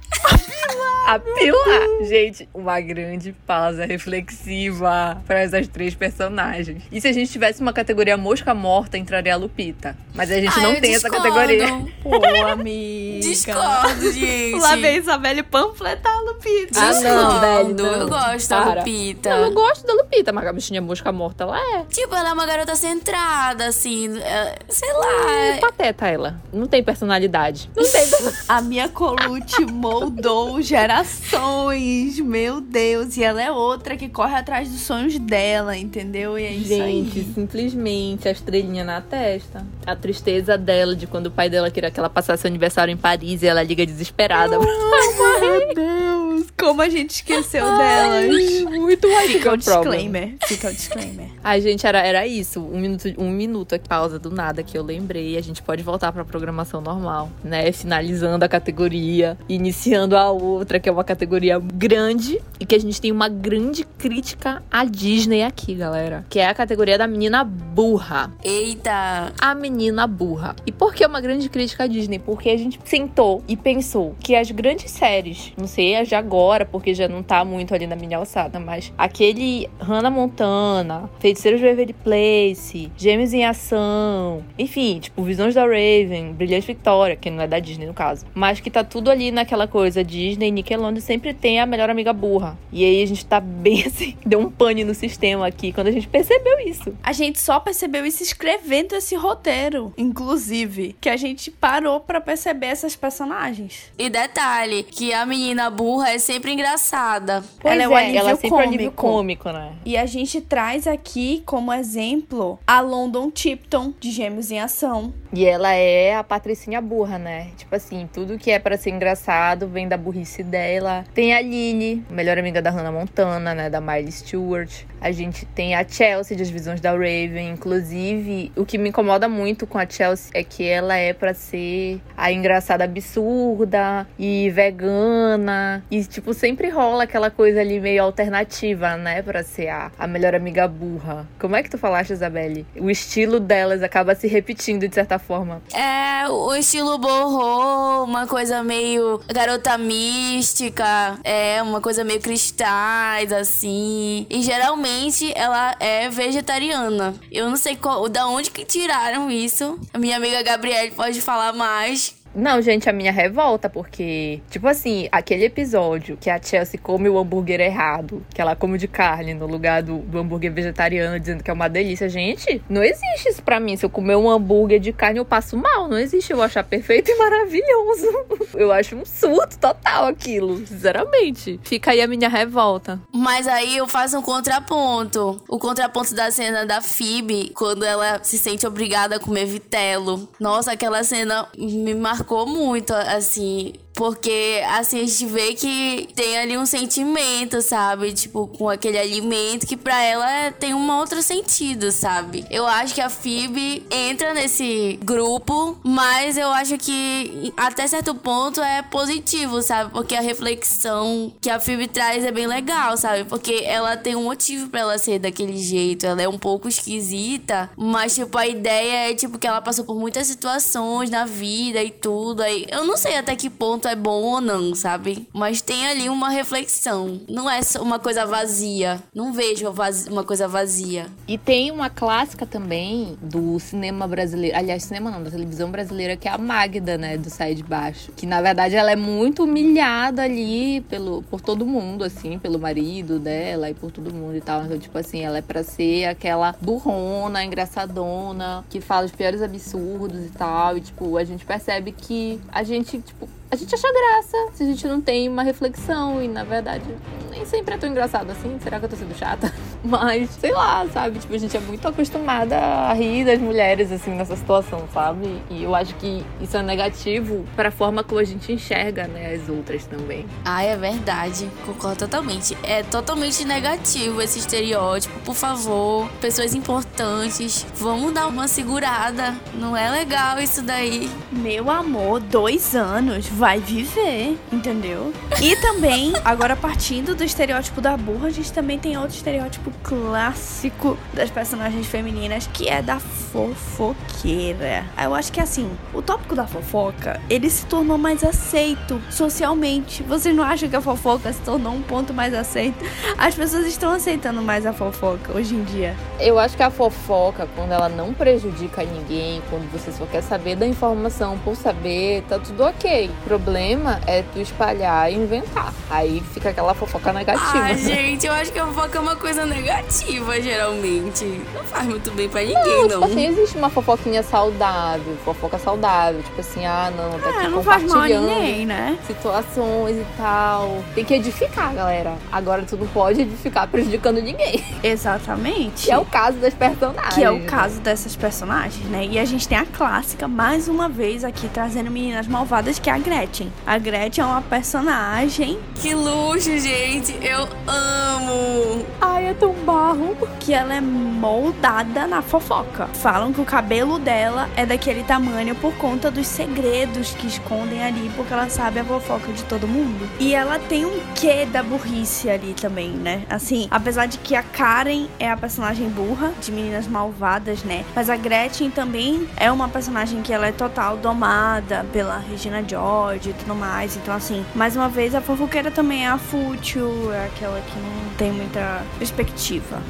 A Pilar! Gente, uma grande pausa reflexiva para essas três personagens. E se a gente tivesse uma categoria mosca morta, entraria a Lupita. Mas a gente Ah, não tem essa discordo. categoria. Pô, amiga. Discordo, gente. Lá vem Isabelle panfletar a Lupita. Ah, não, velho, não. Eu gosto da Para. Lupita. Não, eu gosto da Lupita, mas a bichinha mosca morta, ela é. Tipo, ela é uma garota centrada, assim. é, sei É lá. pateta ela. Não tem personalidade. Não tem personalidade. A minha Colucci moldou gerações, meu Deus. E ela é outra que corre atrás dos sonhos dela, entendeu? E é isso Gente, aí. simplesmente a estrelinha na testa. A tristeza dela de quando o pai dela queria que ela passasse o aniversário em Paris e ela liga desesperada. Meu Deus, como a gente esqueceu delas. Muito Fica o problem. disclaimer. Fica o disclaimer. Ai, gente, era, era isso. Um minuto, um minuto aqui, pausa do nada que eu lembrei. A gente pode voltar pra programação normal, né? Finalizando a categoria, iniciando a outra, que é uma categoria grande e que a gente tem uma grande crítica à Disney aqui, galera. Que é a categoria da menina burra. Eita. A menina burra. E por que uma grande crítica à Disney? Porque a gente sentou e pensou que as grandes séries, não sei as de agora, porque já não tá muito ali na minha alçada, mas aquele Hannah Montana, Feiticeiros de Waverly Place, Gêmeos em Ação, enfim, tipo, Visões da Raven, Brilhante Victoria, que não é da Disney no caso, mas que tá tudo ali naquela coisa Disney, Nickelodeon sempre tem a melhor amiga burra. E aí a gente tá bem assim, deu um pane no sistema aqui quando a gente percebeu isso. A gente só percebeu isso escrevendo esse roteiro, inclusive, que a gente parou para perceber essas personagens. E detalhe, que a menina burra é sempre engraçada. Pois ela é, o alívio ela é sempre cômico. alívio cômico, né? E a gente traz aqui como exemplo a London Tipton, de Gêmeos em Ação. E ela é a patricinha burra, né? Tipo assim, tudo que é para ser engraçado vem da burrice dela. Tem a Lily, melhor amiga da Hannah Montana, né? Da Miley Stewart. A gente tem a Chelsea das Visões da Raven. Inclusive, o que me incomoda muito com a Chelsea é que ela é para ser a engraçada absurda e vegana. E, tipo, sempre rola aquela coisa ali meio alternativa, né? Pra ser a, a melhor amiga burra. Como é que tu falaste, Isabelle? O estilo delas acaba se repetindo de certa forma. É, o estilo borrou, uma coisa meio garota mística, é, uma coisa meio cristais, assim. E geralmente ela é vegetariana. Eu não sei qual, da onde que tiraram isso. A minha amiga Gabriele pode falar mais. Não, gente, a minha revolta, porque, tipo assim, aquele episódio que a Chelsea come o hambúrguer errado, que ela come de carne no lugar do, do hambúrguer vegetariano, dizendo que é uma delícia. Gente, não existe isso pra mim. Se eu comer um hambúrguer de carne, eu passo mal. Não existe. Eu achar perfeito e maravilhoso. Eu acho um surto total aquilo, sinceramente. Fica aí a minha revolta. Mas aí eu faço um contraponto. O contraponto da cena da Phoebe, quando ela se sente obrigada a comer vitelo. Nossa, aquela cena me marcou muito, assim. Porque, assim, a gente vê que tem ali um sentimento, sabe? Tipo, com aquele alimento que pra ela tem um outro sentido, sabe? Eu acho que a Phoebe entra nesse grupo, mas eu acho que até certo ponto é positivo, sabe? Porque a reflexão que a Phoebe traz é bem legal, sabe? Porque ela tem um motivo para ela ser daquele jeito. Ela é um pouco esquisita, mas, tipo, a ideia é, tipo, que ela passou por muitas situações na vida e tudo. Aí eu não sei até que ponto é bom ou não, sabe? Mas tem ali uma reflexão. Não é só uma coisa vazia. Não vejo uma coisa vazia. E tem uma clássica também do cinema brasileiro. Aliás, cinema não, da televisão brasileira, que é a Magda, né? Do Sai de Baixo. Que na verdade ela é muito humilhada ali pelo, por todo mundo, assim, pelo marido dela e por todo mundo e tal. Então, tipo assim, ela é pra ser aquela burrona, engraçadona, que fala os piores absurdos e tal. E, tipo, a gente percebe que a gente, tipo, a gente acha graça se a gente não tem uma reflexão. E na verdade, nem sempre é tão engraçado assim. Será que eu tô sendo chata? Mas, sei lá, sabe? Tipo, a gente é muito acostumada a rir das mulheres, assim, nessa situação, sabe? E eu acho que isso é negativo para a forma como a gente enxerga, né, as outras também. Ah, é verdade. Concordo totalmente. É totalmente negativo esse estereótipo. Por favor, pessoas importantes, vamos dar uma segurada. Não é legal isso daí. Meu amor, dois anos vai viver, entendeu? E também, agora partindo do estereótipo da burra, a gente também tem outro estereótipo clássico das personagens femininas, que é da fofoqueira. Eu acho que assim, o tópico da fofoca, ele se tornou mais aceito socialmente. Vocês não acham que a fofoca se tornou um ponto mais aceito? As pessoas estão aceitando mais a fofoca hoje em dia. Eu acho que a fofoca, quando ela não prejudica ninguém, quando você só quer saber da informação por saber, tá tudo ok problema é tu espalhar e inventar. Aí fica aquela fofoca negativa. Ah, gente, eu acho que a fofoca é uma coisa negativa, geralmente. Não faz muito bem pra ninguém, não. não. Tipo assim, existe uma fofoquinha saudável, fofoca saudável. Tipo assim, ah, não, tá aqui É, não faz mal a compartilhando ninguém, né? situações e tal. Tem que edificar, galera. Agora tu não pode edificar prejudicando ninguém. Exatamente. Que é o caso das personagens. Que é o né? caso dessas personagens, né? E a gente tem a clássica, mais uma vez aqui, trazendo meninas malvadas, que é a Gretchen. A Gretchen é uma personagem Que luxo, gente. Gente, eu amo! Ai, é tão barro. Que ela é moldada na fofoca. Falam que o cabelo dela é daquele tamanho por conta dos segredos que escondem ali, porque ela sabe a fofoca de todo mundo. E ela tem um quê da burrice ali também, né? Assim, apesar de que a Karen é a personagem burra, de meninas malvadas, né? Mas a Gretchen também é uma personagem que ela é total domada pela Regina George e tudo mais. Então, assim, mais uma vez, a fofoqueira também é a fútil, é aquela que não tem muita perspectiva.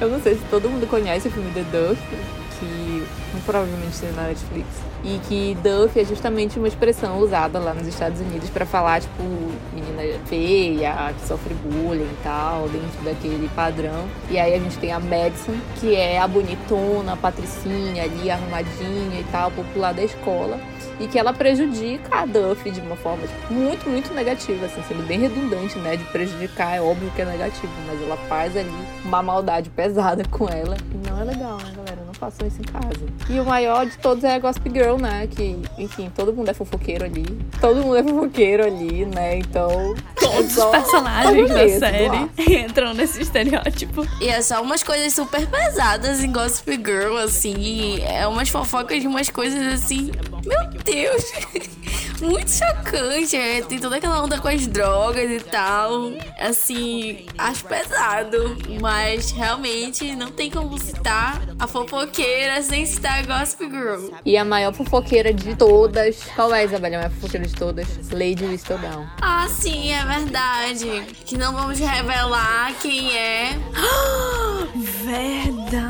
Eu não sei se todo mundo conhece o filme The Duff, que provavelmente tem na Netflix. E que Duff é justamente uma expressão usada lá nos Estados Unidos para falar, tipo, menina feia, que sofre bullying e tal, dentro daquele padrão. E aí a gente tem a Madison, que é a bonitona, a patricinha ali, arrumadinha e tal, popular da escola e que ela prejudica a Duff de uma forma tipo, muito, muito negativa, assim, sendo bem redundante, né? De prejudicar, é óbvio que é negativo, mas ela faz ali uma maldade pesada com ela. E não é legal, né, galera? Façam isso em casa. E o maior de todos é a Gossip Girl, né? Que, enfim, todo mundo é fofoqueiro ali. Todo mundo é fofoqueiro ali, né? Então. Todos os personagens da série entram nesse estereótipo. E é só umas coisas super pesadas em Gossip Girl, assim. É umas fofocas de umas coisas assim. Meu Deus! Muito chocante. É, tem toda aquela onda com as drogas e tal. Assim, acho pesado. Mas realmente não tem como citar a fofoqueira sem citar Gossip Girl. E a maior fofoqueira de todas. Qual é, Isabela? A maior fofoqueira de todas? Lady Whistledown. Ah, sim, é verdade. Que não vamos revelar quem é. Verdade.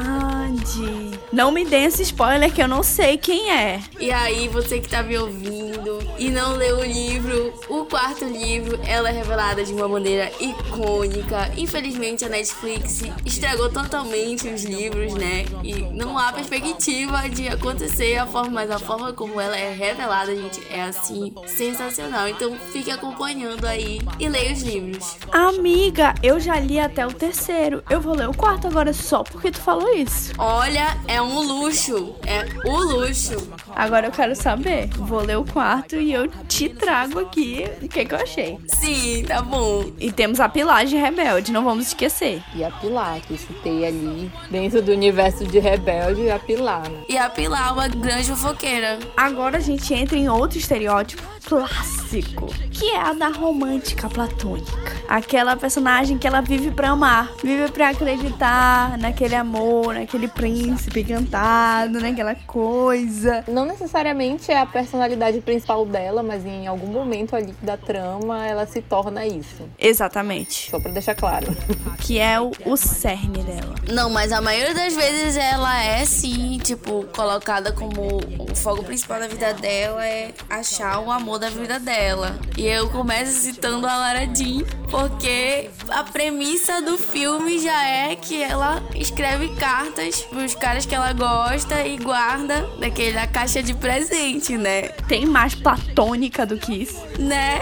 Não me dê esse spoiler que eu não sei quem é. E aí, você que tá me ouvindo e não leu o livro, o quarto livro, ela é revelada de uma maneira icônica. Infelizmente, a Netflix estragou totalmente os livros, né? E não há perspectiva de acontecer a forma, mas a forma como ela é revelada, gente, é assim, sensacional. Então, fique acompanhando aí e leia os livros. Amiga, eu já li até o terceiro. Eu vou ler o quarto agora só porque tu falou isso. Olha, é um luxo. É o luxo. Agora eu quero saber. Vou ler o quarto e eu te trago aqui o que, que eu achei. Sim, tá bom. E temos a Pilagem Rebelde, não vamos esquecer. E a Pilar, que citei ali, dentro do universo de Rebelde, a Pilar, né? E a Pilar, uma grande fofoqueira. Agora a gente entra em outro estereótipo clássico, que é a da romântica platônica. Aquela personagem que ela vive pra amar, vive pra acreditar naquele amor, naquele príncipe cantado, naquela coisa. Não necessariamente é a personalidade principal dela, mas em algum momento ali da trama ela se torna isso. Exatamente. Só pra deixar claro. Que é o, o cerne dela. Não, mas a maioria das vezes ela é sim, tipo, colocada como o foco principal da vida dela é achar o amor da vida dela. E eu começo citando a Lara Jean, porque a premissa do filme já é que ela escreve cartas pros caras que ela gosta e guarda daquele da caixa de presente, né? Tem mais platônica do que isso. Né?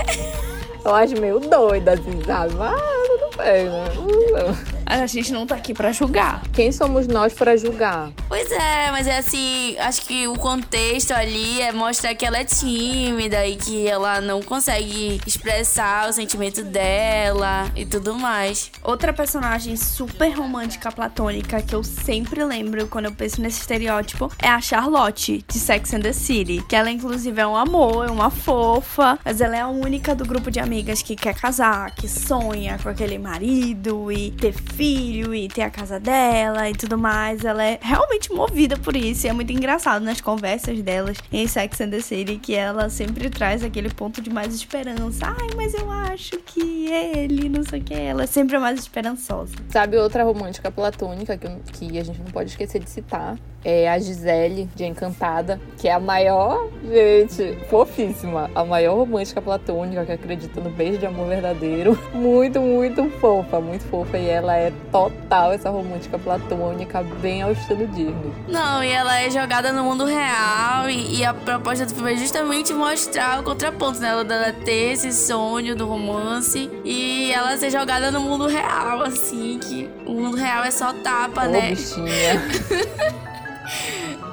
Eu acho meio doida, assim, sabe? Mas tudo bem, né? A gente não tá aqui pra julgar. Quem somos nós pra julgar? Pois é, mas é assim, acho que o contexto ali é mostrar que ela é tímida e que ela não consegue expressar o sentimento dela e tudo mais. Outra personagem super romântica platônica que eu sempre lembro quando eu penso nesse estereótipo é a Charlotte, de Sex and the City. Que ela, inclusive, é um amor, é uma fofa, mas ela é a única do grupo de amigas que quer casar, que sonha com aquele marido e ter filho e ter a casa dela e tudo mais. Ela é realmente movida por isso. E é muito engraçado nas conversas delas em Sex and the City que ela sempre traz aquele ponto de mais esperança. Ai, mas eu acho que ele, não sei o que. Ela é sempre mais esperançosa. Sabe outra romântica platônica que, que a gente não pode esquecer de citar? É a Gisele, de Encantada, que é a maior, gente, fofíssima. A maior romântica platônica que acredita no beijo de amor verdadeiro. Muito, muito fofa, muito fofa. E ela é total essa romântica platônica, bem ao estilo Disney. Não, e ela é jogada no mundo real. E, e a proposta do filme é justamente mostrar o contraponto dela, né? dela ter esse sonho do romance e ela ser jogada no mundo real, assim, que o mundo real é só tapa, Ô, né? bichinha.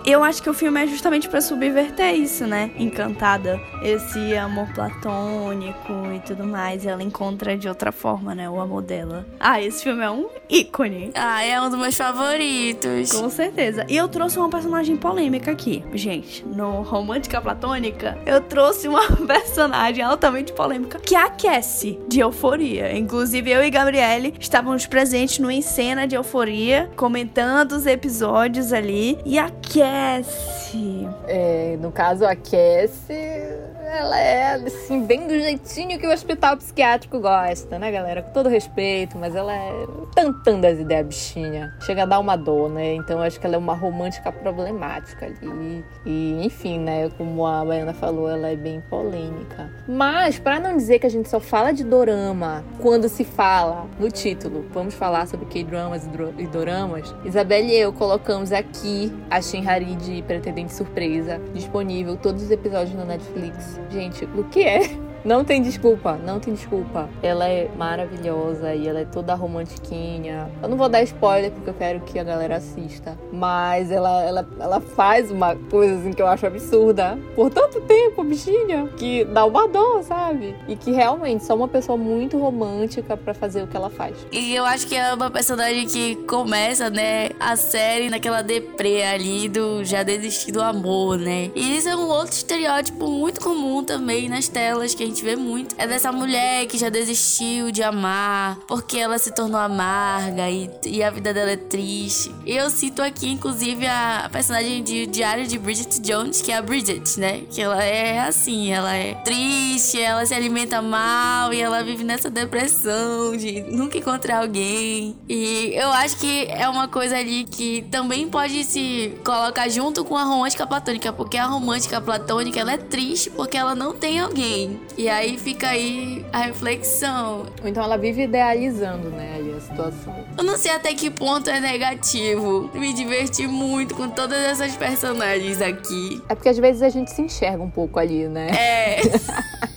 eu acho que o filme é justamente para subverter isso, né? Encantada, esse amor platônico e tudo mais. Ela encontra de outra forma, né? O amor dela. Ah, esse filme é um ícone. Ah, é um dos meus favoritos. Com certeza. E eu trouxe uma personagem polêmica aqui, gente. No Romântica Platônica, eu trouxe uma personagem altamente polêmica que é a Cassie, de Euforia. Inclusive, eu e Gabriele estávamos presentes no Encena de Euforia, comentando os episódios ali. E a Cassie. É, no caso, a Cassie ela é, assim, bem do jeitinho que o hospital psiquiátrico gosta, né, galera? Com todo respeito, mas ela é tantando das ideias bichinha. Chega a dar uma dor, né? Então acho que ela é uma romântica problemática ali. E, enfim, né, como a Baiana falou, ela é bem polêmica. Mas, para não dizer que a gente só fala de dorama quando se fala no título, vamos falar sobre K-dramas e doramas, Isabelle e eu colocamos aqui a Shinhari de Pretendente Surpresa, disponível todos os episódios na Netflix. Gente, o que é? Não tem desculpa, não tem desculpa. Ela é maravilhosa e ela é toda romantiquinha. Eu não vou dar spoiler porque eu quero que a galera assista. Mas ela, ela, ela faz uma coisa assim que eu acho absurda. Por tanto tempo, bichinha. Que dá uma dor, sabe? E que realmente só uma pessoa muito romântica para fazer o que ela faz. E eu acho que é uma personagem que começa, né, a série naquela deprê ali do já desistir do amor, né? E isso é um outro estereótipo muito comum também nas telas que a gente gente vê muito é dessa mulher que já desistiu de amar porque ela se tornou amarga e, e a vida dela é triste. Eu cito aqui, inclusive, a personagem de Diário de Bridget Jones, que é a Bridget, né? Que ela é assim, ela é triste, ela se alimenta mal e ela vive nessa depressão de nunca encontrar alguém. E eu acho que é uma coisa ali que também pode se colocar junto com a romântica platônica, porque a romântica platônica ela é triste porque ela não tem alguém. E aí fica aí a reflexão. Ou então ela vive idealizando, né, ali a situação. Eu não sei até que ponto é negativo. Me diverti muito com todas essas personagens aqui. É porque às vezes a gente se enxerga um pouco ali, né? É.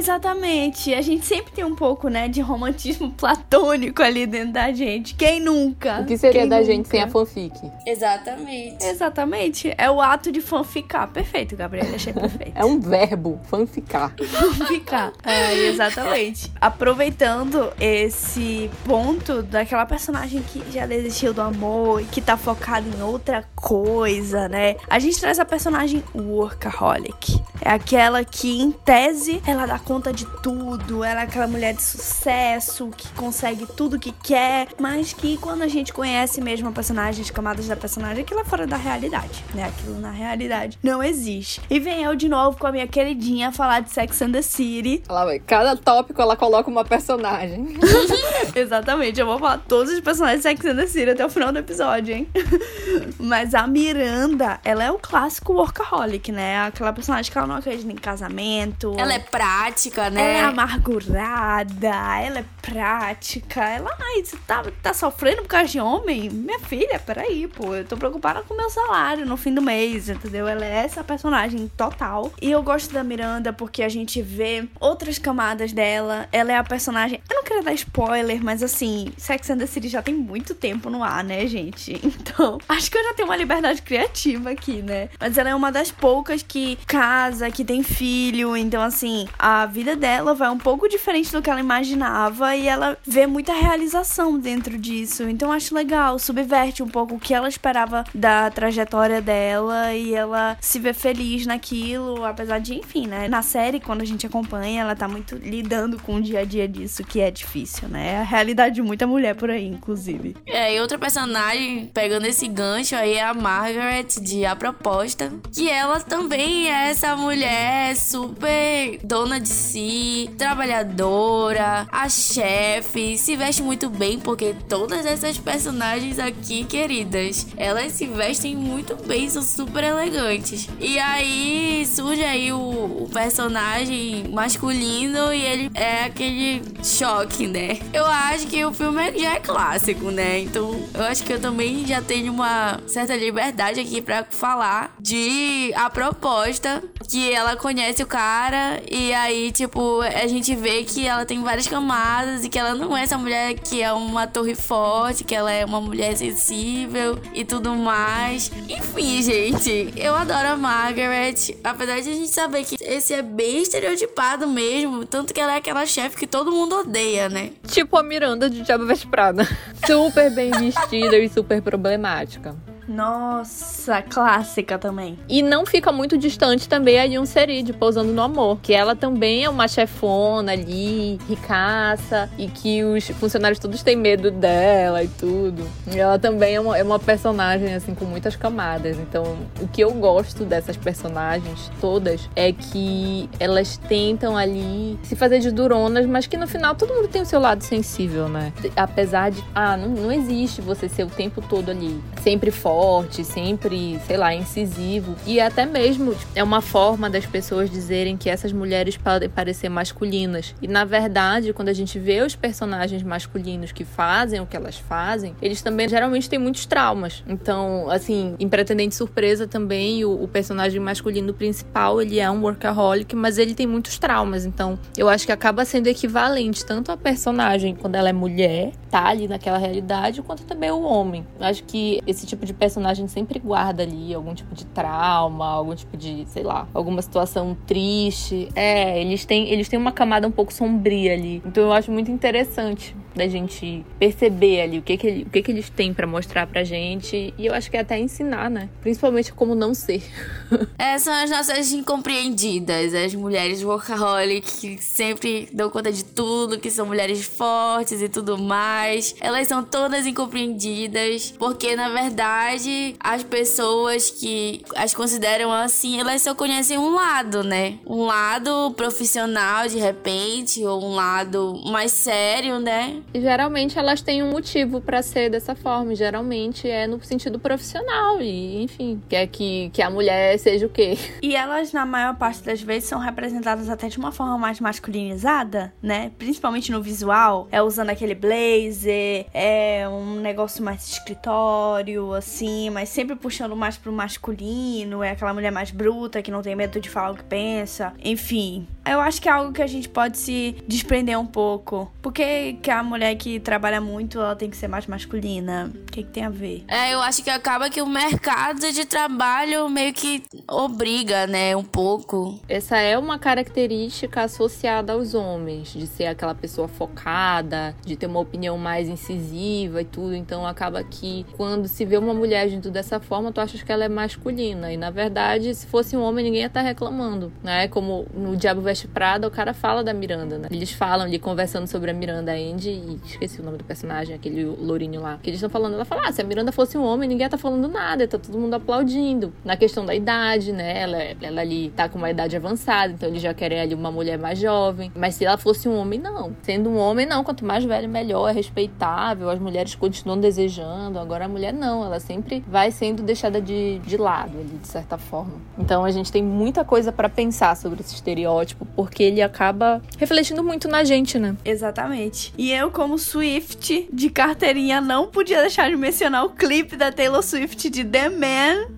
Exatamente. A gente sempre tem um pouco, né, de romantismo platônico ali dentro da gente. Quem nunca? O que seria Quem da nunca? gente sem a fanfic? Exatamente. Exatamente. É o ato de fanficar. Perfeito, Gabriela. Achei perfeito. É um verbo, fanficar. fanficar. É, exatamente. Aproveitando esse ponto daquela personagem que já desistiu do amor e que tá focada em outra coisa, né? A gente traz a personagem workaholic. É aquela que, em tese, ela dá conta de tudo, ela é aquela mulher de sucesso que consegue tudo que quer, mas que quando a gente conhece mesmo a personagem, as camadas da personagem, aquilo é fora da realidade, né? Aquilo na realidade não existe. E vem eu de novo com a minha queridinha falar de Sex and the City. Ela vai, cada tópico ela coloca uma personagem. Exatamente, eu vou falar todos os personagens de Sex and the City até o final do episódio, hein? Mas a Miranda, ela é o clássico workaholic, né? Aquela personagem que ela não acredita em casamento. Ela é prática, né? Ela é amargurada, ela é prática. Ela, ai, você tá, tá sofrendo por causa de homem? Minha filha, peraí, pô, eu tô preocupada com o meu salário no fim do mês, entendeu? Ela é essa personagem total. E eu gosto da Miranda porque a gente vê outras camadas dela. Ela é a personagem. Eu não queria dar spoiler, mas assim, Sex and the City já tem muito tempo no ar, né, gente? Então, acho que eu já tenho uma liberdade criativa aqui, né? Mas ela é uma das poucas que casa, que tem filho. Então, assim, a vida dela vai um pouco diferente do que ela imaginava e ela vê muita realização dentro disso. Então, acho legal, subverte um pouco o que ela esperava da trajetória dela e ela se vê feliz naquilo, apesar de, enfim, né? Na série, quando a gente acompanha, ela tá muito lidando com o dia a dia disso, que é difícil, né? É a realidade de muita mulher por aí, inclusive. É, e outra personagem, pegando esse gancho aí, é a Margaret de A Proposta, que ela também é essa mulher super dona de si, trabalhadora, a chefe, se veste muito bem, porque todas essas personagens aqui, queridas, elas se vestem muito bem, são super elegantes. E aí surge aí o, o personagem masculino e ele é aquele choque, né? Eu acho que o filme já é clássico, né? Então eu acho que eu também já tenho uma certa liberdade aqui para falar de a proposta, que ela conhece o cara e aí, tipo, a gente vê que ela tem várias camadas e que ela não é essa mulher que é uma torre forte, que ela é uma mulher sensível e tudo mais. Enfim, gente, eu adoro a Margaret, apesar de a gente saber que esse é bem estereotipado mesmo, tanto que ela é aquela chefe que todo mundo odeia, né? Tipo a Miranda de Diabo Veste Prada. Super bem vestida e super problemática. Nossa, clássica também. E não fica muito distante também a Yun Seri de Pousando no Amor, que ela também é uma chefona ali, ricaça, e que os funcionários todos têm medo dela e tudo. E ela também é uma, é uma personagem, assim, com muitas camadas. Então, o que eu gosto dessas personagens todas é que elas tentam ali se fazer de duronas, mas que no final todo mundo tem o seu lado sensível, né? Apesar de, ah, não, não existe você ser o tempo todo ali, sempre forte forte, sempre, sei lá, incisivo. E até mesmo é uma forma das pessoas dizerem que essas mulheres podem parecer masculinas. E na verdade, quando a gente vê os personagens masculinos que fazem o que elas fazem, eles também geralmente têm muitos traumas. Então, assim, em Pretendente Surpresa também, o, o personagem masculino principal, ele é um workaholic, mas ele tem muitos traumas. Então, eu acho que acaba sendo equivalente tanto a personagem quando ela é mulher, tá ali naquela realidade, quanto também o homem. Eu acho que esse tipo de personagem sempre guarda ali algum tipo de trauma, algum tipo de, sei lá, alguma situação triste. É, eles têm, eles têm uma camada um pouco sombria ali. Então eu acho muito interessante da gente perceber ali o que que, o que, que eles têm para mostrar pra gente. E eu acho que é até ensinar, né? Principalmente como não ser. é, são as nossas incompreendidas, as mulheres workaholic que sempre dão conta de tudo, que são mulheres fortes e tudo mais. Elas são todas incompreendidas, porque na verdade as pessoas que as consideram assim, elas só conhecem um lado, né? Um lado profissional de repente, ou um lado mais sério, né? E geralmente elas têm um motivo para ser dessa forma. Geralmente é no sentido profissional e, enfim, quer que, que a mulher seja o quê? E elas, na maior parte das vezes, são representadas até de uma forma mais masculinizada, né? Principalmente no visual. É usando aquele blazer, é um negócio mais escritório, assim, mas sempre puxando mais pro masculino. É aquela mulher mais bruta que não tem medo de falar o que pensa. Enfim, eu acho que é algo que a gente pode se desprender um pouco. Porque que a mulher que trabalha muito, ela tem que ser mais masculina. O que, que tem a ver? É, eu acho que acaba que o mercado de trabalho meio que obriga, né, um pouco. Essa é uma característica associada aos homens, de ser aquela pessoa focada, de ter uma opinião mais incisiva e tudo. Então acaba que quando se vê uma mulher agindo dessa forma, tu achas que ela é masculina. E na verdade, se fosse um homem, ninguém ia estar reclamando, né? Como no Diabo Veste Prada, o cara fala da Miranda, né? Eles falam ali conversando sobre a Miranda Andy esqueci o nome do personagem, aquele lourinho lá. Que eles estão falando, ela fala: ah, se a Miranda fosse um homem, ninguém tá falando nada, tá todo mundo aplaudindo. Na questão da idade, né? Ela, ela ali tá com uma idade avançada, então eles já querem ali uma mulher mais jovem. Mas se ela fosse um homem, não. Sendo um homem, não. Quanto mais velho, melhor, é respeitável, as mulheres continuam desejando. Agora a mulher não, ela sempre vai sendo deixada de, de lado ali, de certa forma. Então a gente tem muita coisa para pensar sobre esse estereótipo, porque ele acaba refletindo muito na gente, né? Exatamente. E eu, como Swift de carteirinha, não podia deixar de mencionar o clipe da Taylor Swift de The Man,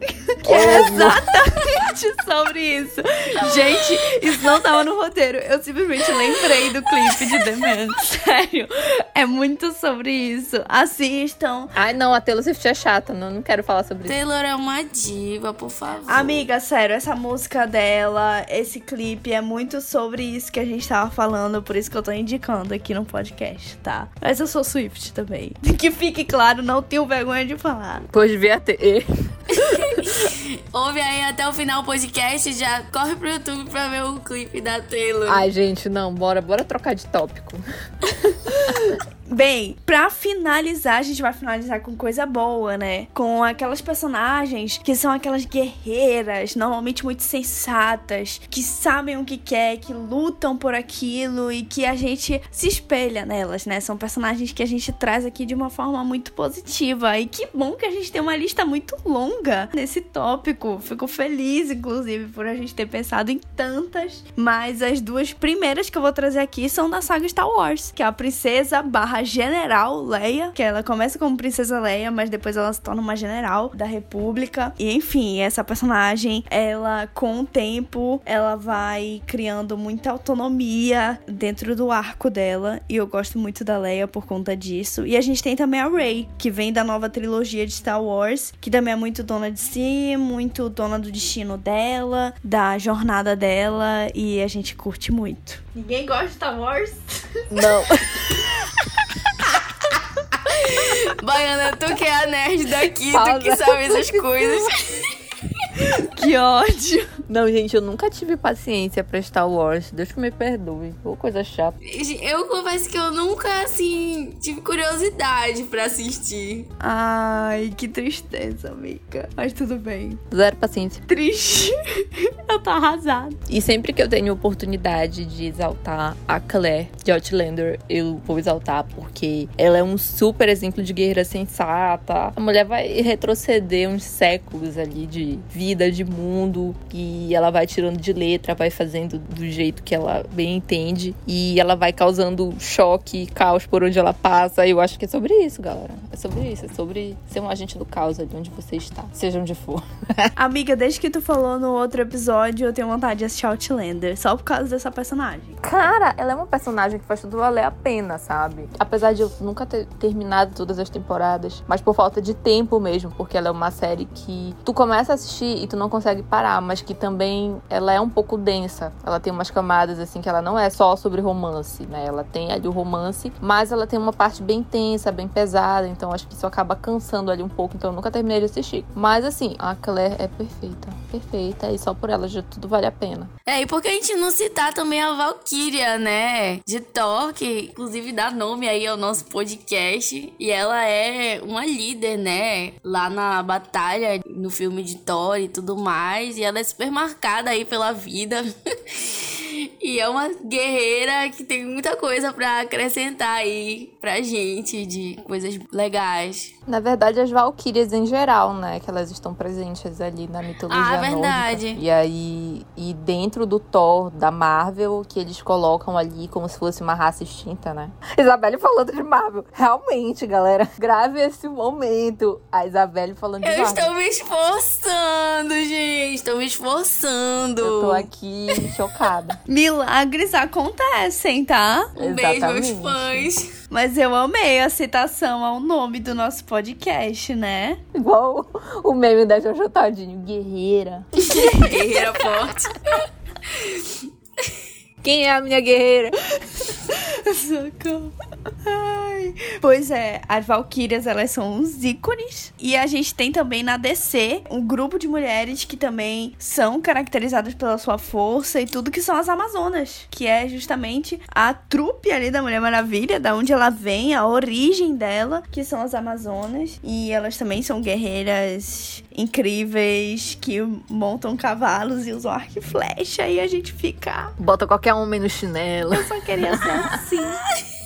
que é exatamente sobre isso. Gente, isso não tava no roteiro. Eu simplesmente lembrei do clipe de The Man. Sério. É muito sobre isso. Assistam. Ai, não, a Taylor Swift é chata. Não, não quero falar sobre Taylor isso. Taylor é uma diva, por favor. Amiga, sério, essa música dela, esse clipe é muito sobre isso que a gente tava falando, por isso que eu tô indicando aqui no podcast, tá? Mas eu sou Swift também. Que fique claro, não tenho vergonha de falar. Pois devia ter. Ouve aí até o final do podcast e já corre pro YouTube pra ver o clipe da Taylor. Ai, gente, não, bora, bora trocar de tópico. Bem, pra finalizar, a gente vai finalizar com coisa boa, né? Com aquelas personagens que são aquelas guerreiras, normalmente muito sensatas, que sabem o que quer, que lutam por aquilo e que a gente se espelha nelas, né? São personagens que a gente traz aqui de uma forma muito positiva. E que bom que a gente tem uma lista muito longa nesse tópico. Fico feliz, inclusive, por a gente ter pensado em tantas. Mas as duas primeiras que eu vou trazer aqui são da saga Star Wars, que é a Princesa barra a General Leia, que ela começa como Princesa Leia, mas depois ela se torna uma general da República. E enfim, essa personagem, ela com o tempo, ela vai criando muita autonomia dentro do arco dela. E eu gosto muito da Leia por conta disso. E a gente tem também a Rey, que vem da nova trilogia de Star Wars, que também é muito dona de si, muito dona do destino dela, da jornada dela. E a gente curte muito. Ninguém gosta de Star Wars? Não. Baiana, tu que é a nerd daqui, tu que sabe essas coisas. que ódio. Não, gente, eu nunca tive paciência pra Star Wars. Deus que me perdoe. Ou coisa chata. Eu confesso que eu nunca, assim, tive curiosidade pra assistir. Ai, que tristeza, amiga. Mas tudo bem. Zero paciência. Triste. eu tô arrasada. E sempre que eu tenho oportunidade de exaltar a Claire de Outlander, eu vou exaltar porque ela é um super exemplo de guerreira sensata. A mulher vai retroceder uns séculos ali de vida, de mundo. E e ela vai tirando de letra, vai fazendo do jeito que ela bem entende e ela vai causando choque, caos por onde ela passa. Eu acho que é sobre isso, galera. É sobre isso, é sobre ser um agente do caos ali onde você está, seja onde for. Amiga, desde que tu falou no outro episódio, eu tenho vontade de assistir Outlander, só por causa dessa personagem. Cara, ela é uma personagem que faz tudo valer a pena, sabe? Apesar de eu nunca ter terminado todas as temporadas, mas por falta de tempo mesmo, porque ela é uma série que tu começa a assistir e tu não consegue parar, mas que também ela é um pouco densa. Ela tem umas camadas assim que ela não é só sobre romance, né? Ela tem ali o romance, mas ela tem uma parte bem tensa, bem pesada, então acho que isso acaba cansando ali um pouco, então eu nunca terminei de assistir. Mas assim, a Claire é perfeita, perfeita e só por ela já tudo vale a pena. É, e porque a gente não citar também a Valkyria, né? De Thor, que inclusive dá nome aí ao nosso podcast, e ela é uma líder, né? Lá na batalha no filme de Thor e tudo mais, e ela é super marcada aí pela vida. e é uma guerreira que tem muita coisa para acrescentar aí pra gente de coisas legais. Na verdade, as valquírias em geral, né? Que elas estão presentes ali na mitologia Ah, verdade. Nórdica. E aí, e dentro do Thor, da Marvel, que eles colocam ali como se fosse uma raça extinta, né? Isabelle falando de Marvel. Realmente, galera, grave esse momento. A Isabelle falando de Eu Marvel. estou me esforçando, gente. Estou me esforçando. Eu tô aqui chocada. Milagres acontecem, tá? Um beijo, meus Exatamente. fãs. Mas eu amei a citação ao nome do nosso podcast, né? Igual o meme da Jojo Todinho. Guerreira. Guerreira forte. Quem é a minha guerreira? Socorro. Ai. Pois é, as Valkyrias, elas são uns ícones. E a gente tem também na DC um grupo de mulheres que também são caracterizadas pela sua força e tudo, que são as Amazonas. Que é justamente a trupe ali da Mulher Maravilha, da onde ela vem, a origem dela, que são as Amazonas. E elas também são guerreiras incríveis que montam cavalos e usam arco e flecha. E a gente fica. Bota qualquer homem no chinelo. Eu só queria ser assim.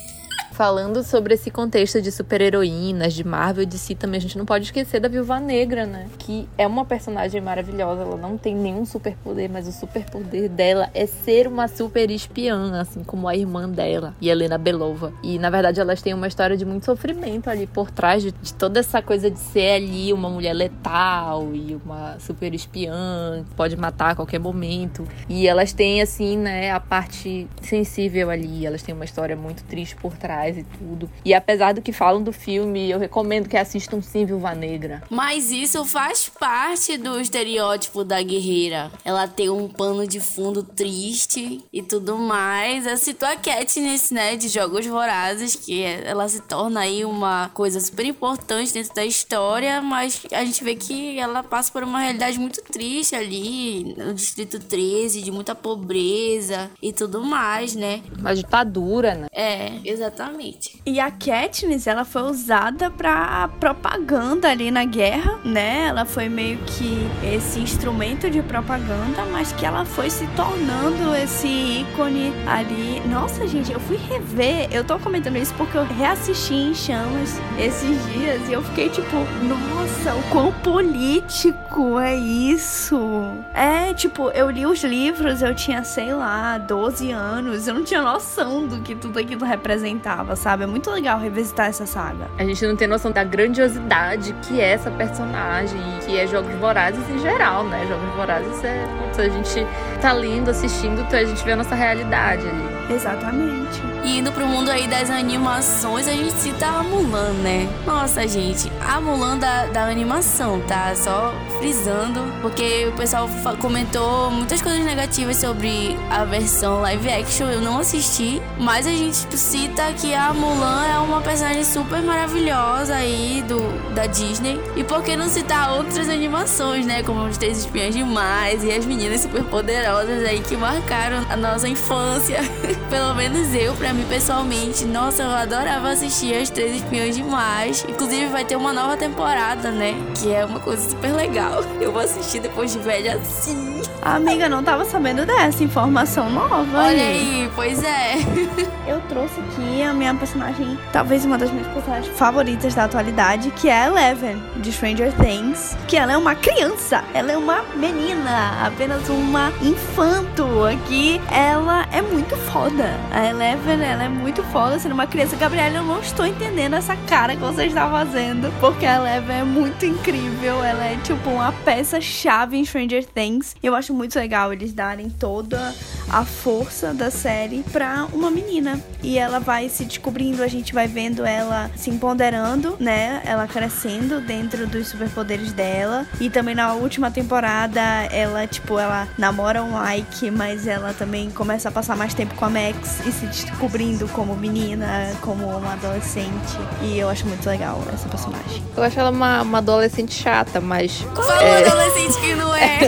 Falando sobre esse contexto de super-heroínas, de Marvel de si, também a gente não pode esquecer da Viúva Negra, né? Que é uma personagem maravilhosa. Ela não tem nenhum superpoder, mas o superpoder dela é ser uma super espiã, assim como a irmã dela, Helena Belova. E na verdade elas têm uma história de muito sofrimento ali por trás de, de toda essa coisa de ser ali uma mulher letal e uma super espiã, pode matar a qualquer momento. E elas têm, assim, né, a parte sensível ali. Elas têm uma história muito triste por trás e tudo. E apesar do que falam do filme, eu recomendo que assistam sim Viúva Negra. Mas isso faz parte do estereótipo da guerreira. Ela tem um pano de fundo triste e tudo mais. Eu cito a Katniss, né, de Jogos Vorazes, que é- ela se torna aí uma coisa super importante dentro da história, mas a gente vê que ela passa por uma realidade muito triste ali, no Distrito 13, de muita pobreza e tudo mais, né? Uma ditadura, né? É, exatamente. E a Katniss, ela foi usada pra propaganda ali na guerra, né? Ela foi meio que esse instrumento de propaganda, mas que ela foi se tornando esse ícone ali. Nossa, gente, eu fui rever. Eu tô comentando isso porque eu reassisti em chamas esses dias e eu fiquei tipo, nossa, o quão político é isso? É, tipo, eu li os livros, eu tinha, sei lá, 12 anos, eu não tinha noção do que tudo aquilo representava. Gostava, sabe? É muito legal revisitar essa saga. A gente não tem noção da grandiosidade que é essa personagem e que é Jogos Vorazes em geral, né? Jogos Vorazes é. Putz, a gente tá lindo assistindo, então a gente vê a nossa realidade ali. Exatamente. E indo pro mundo aí das animações, a gente cita a Mulan, né? Nossa, gente, a Mulan da, da animação, tá? Só frisando, porque o pessoal comentou muitas coisas negativas sobre a versão live action. Eu não assisti, mas a gente cita que a Mulan é uma personagem super maravilhosa aí do, da Disney. E por que não citar outras animações, né? Como Os Três Espiões Demais e as meninas super poderosas aí que marcaram a nossa infância. Pelo menos eu, pra mim pessoalmente, nossa, eu adorava assistir As Três Espiões Demais. Inclusive vai ter uma nova temporada, né? Que é uma coisa super legal. Eu vou assistir depois de velha assim. Amiga não tava sabendo dessa informação nova. Olha aí, pois é. Eu trouxe aqui a minha personagem, talvez uma das minhas personagens favoritas da atualidade, que é a Eleven, de Stranger Things. Que ela é uma criança, ela é uma menina, apenas uma infanto. Aqui ela é muito foda. A Eleven, ela é muito foda sendo uma criança. Gabriela, eu não estou entendendo essa cara que você está fazendo, porque a Eleven é muito incrível. Ela é tipo uma peça-chave em Stranger Things. Eu acho muito legal eles darem toda a força da série pra uma menina. E ela vai se descobrindo, a gente vai vendo ela se empoderando, né? Ela crescendo dentro dos superpoderes dela. E também na última temporada, ela, tipo, ela namora um Ike, mas ela também começa a passar mais tempo com a Max e se descobrindo como menina, como uma adolescente. E eu acho muito legal essa personagem. Eu acho ela uma, uma adolescente chata, mas. Fala é... adolescente que não é.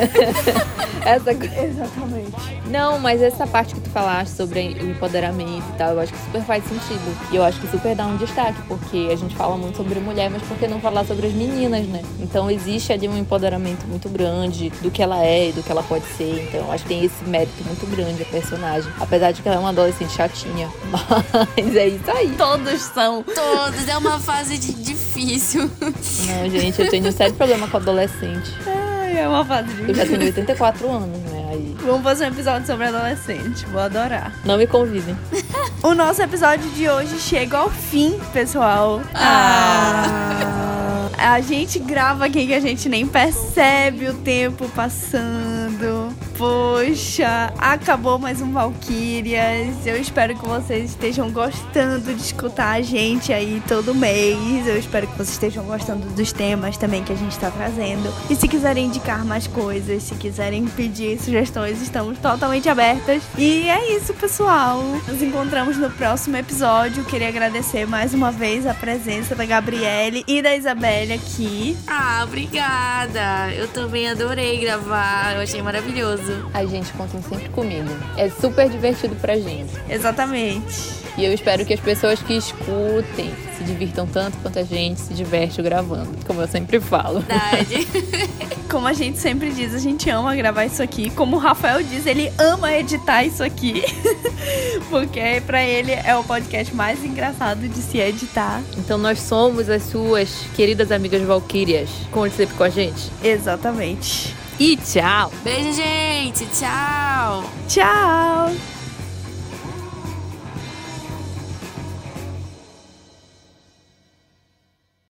essa... Exatamente. Não, mas essa parte que tu falaste sobre o empoderamento e tal, eu acho que super faz sentido. E eu acho que super dá um destaque, porque a gente fala muito sobre mulher, mas por que não falar sobre as meninas, né? Então existe ali um empoderamento muito grande do que ela é e do que ela pode ser. Então eu acho que tem esse mérito muito grande a personagem. Apesar de que ela é uma adolescente chatinha. Mas é isso aí. Todos são. Todos. É uma fase de difícil. Não, gente, eu tenho um sério problema com adolescente. Ai, é uma fase difícil. Eu já tenho 84 anos, né? Vamos fazer um episódio sobre adolescente. Vou adorar. Não me convidem. o nosso episódio de hoje chega ao fim, pessoal. Ah. A gente grava aqui que a gente nem percebe o tempo passando. Poxa, acabou mais um Valkyrias. Eu espero que vocês estejam gostando de escutar a gente aí todo mês. Eu espero que vocês estejam gostando dos temas também que a gente está trazendo. E se quiserem indicar mais coisas, se quiserem pedir sugestões, estamos totalmente abertas. E é isso, pessoal. Nos encontramos no próximo episódio. Queria agradecer mais uma vez a presença da Gabriele e da Isabelle aqui. Ah, obrigada. Eu também adorei gravar. Eu achei maravilhoso. A gente contem sempre comigo. É super divertido pra gente. Exatamente. E eu espero que as pessoas que escutem se divirtam tanto quanto a gente se diverte gravando, como eu sempre falo. Verdade. como a gente sempre diz, a gente ama gravar isso aqui. Como o Rafael diz, ele ama editar isso aqui. Porque para ele é o podcast mais engraçado de se editar. Então nós somos as suas queridas amigas Valkyrias. Conte sempre com a gente. Exatamente. E tchau. Beijo, gente. Tchau. Tchau.